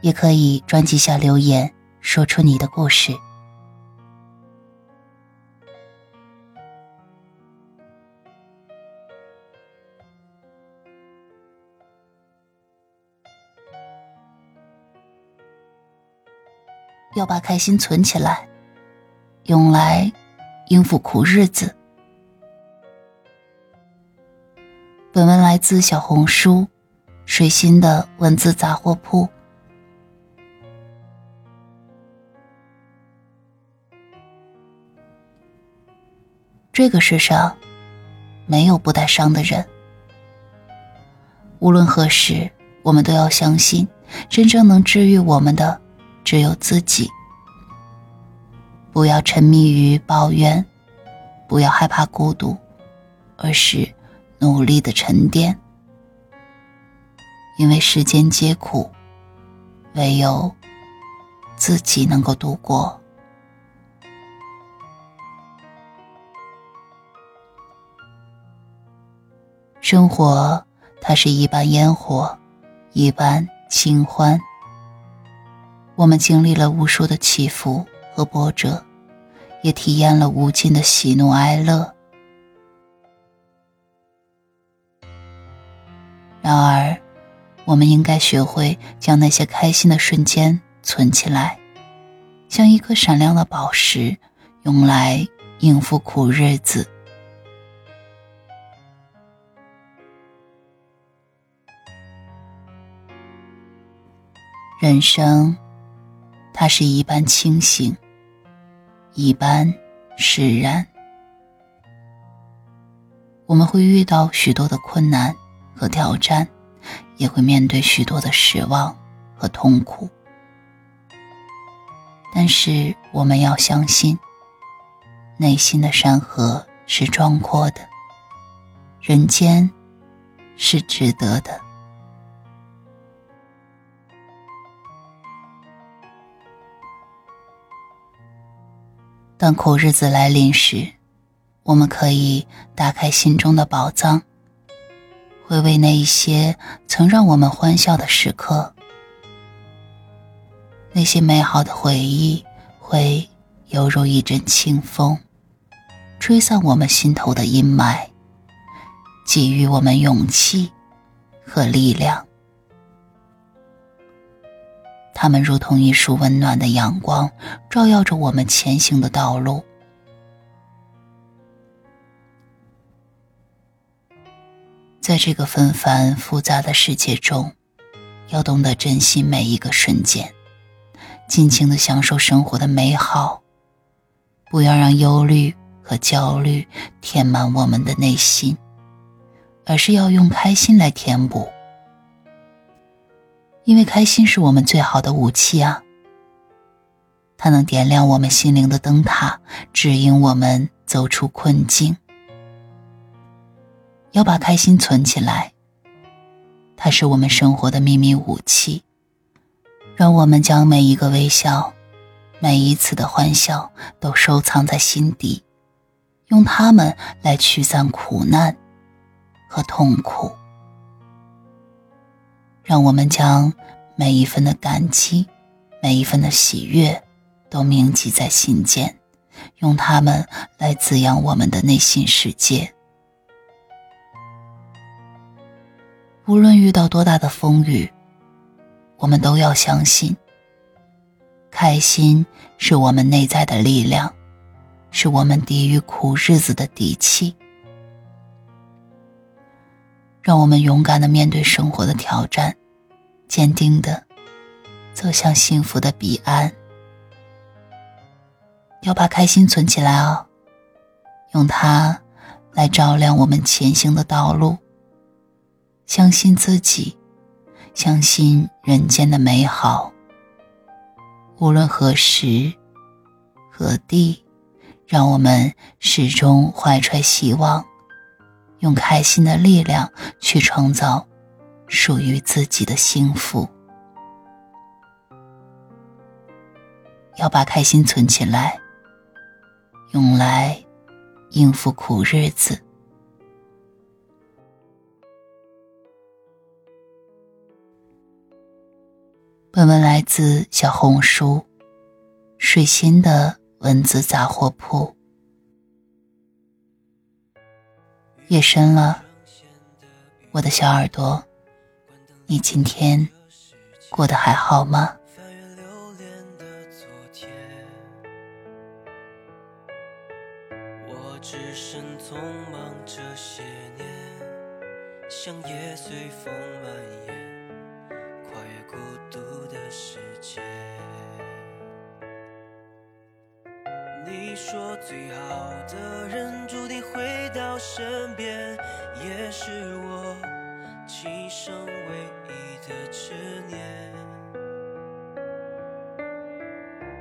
也可以专辑下留言，说出你的故事。要把开心存起来，用来应付苦日子。本文来自小红书“水星的文字杂货铺”。这个世上，没有不带伤的人。无论何时，我们都要相信，真正能治愈我们的，只有自己。不要沉迷于抱怨，不要害怕孤独，而是努力的沉淀。因为世间皆苦，唯有自己能够度过。生活，它是一般烟火，一般清欢。我们经历了无数的起伏和波折，也体验了无尽的喜怒哀乐。然而，我们应该学会将那些开心的瞬间存起来，像一颗闪亮的宝石，用来应付苦日子。人生，它是一般清醒，一般释然。我们会遇到许多的困难和挑战，也会面对许多的失望和痛苦。但是，我们要相信，内心的山河是壮阔的，人间是值得的。当苦日子来临时，我们可以打开心中的宝藏，回味那一些曾让我们欢笑的时刻。那些美好的回忆会犹如一阵清风，吹散我们心头的阴霾，给予我们勇气和力量。他们如同一束温暖的阳光，照耀着我们前行的道路。在这个纷繁复杂的世界中，要懂得珍惜每一个瞬间，尽情的享受生活的美好，不要让忧虑和焦虑填满我们的内心，而是要用开心来填补。因为开心是我们最好的武器啊！它能点亮我们心灵的灯塔，指引我们走出困境。要把开心存起来，它是我们生活的秘密武器。让我们将每一个微笑，每一次的欢笑都收藏在心底，用它们来驱散苦难和痛苦。让我们将每一份的感激，每一份的喜悦，都铭记在心间，用它们来滋养我们的内心世界。无论遇到多大的风雨，我们都要相信，开心是我们内在的力量，是我们抵御苦日子的底气。让我们勇敢的面对生活的挑战。坚定的走向幸福的彼岸，要把开心存起来哦，用它来照亮我们前行的道路。相信自己，相信人间的美好，无论何时、何地，让我们始终怀揣希望，用开心的力量去创造属于自己的幸福。要把开心存起来，用来应付苦日子。本文来自小红书“水心”的文字杂货铺。夜深了，我的小耳朵，你今天过得还好吗？我只身匆忙这些年，像叶随风蔓延，跨越孤独的世界。你说最好的人注定回到身边，也是我今生唯一的执念。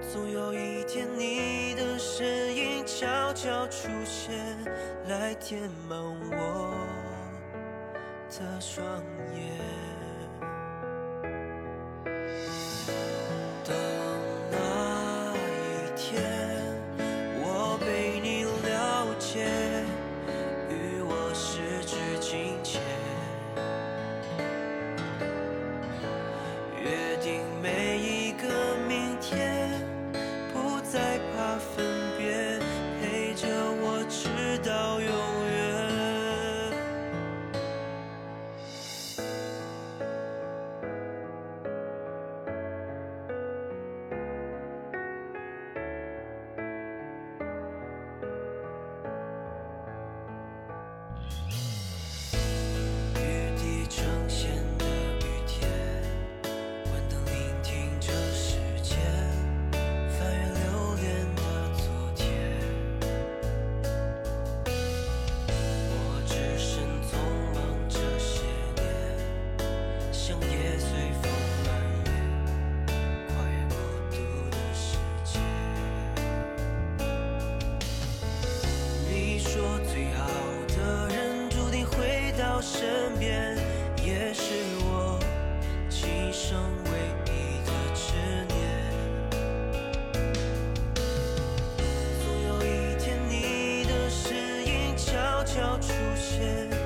总有一天，你的身影悄悄出现，来填满我的双眼。也是我今生唯一的执念。总有一天，你的身影悄悄出现。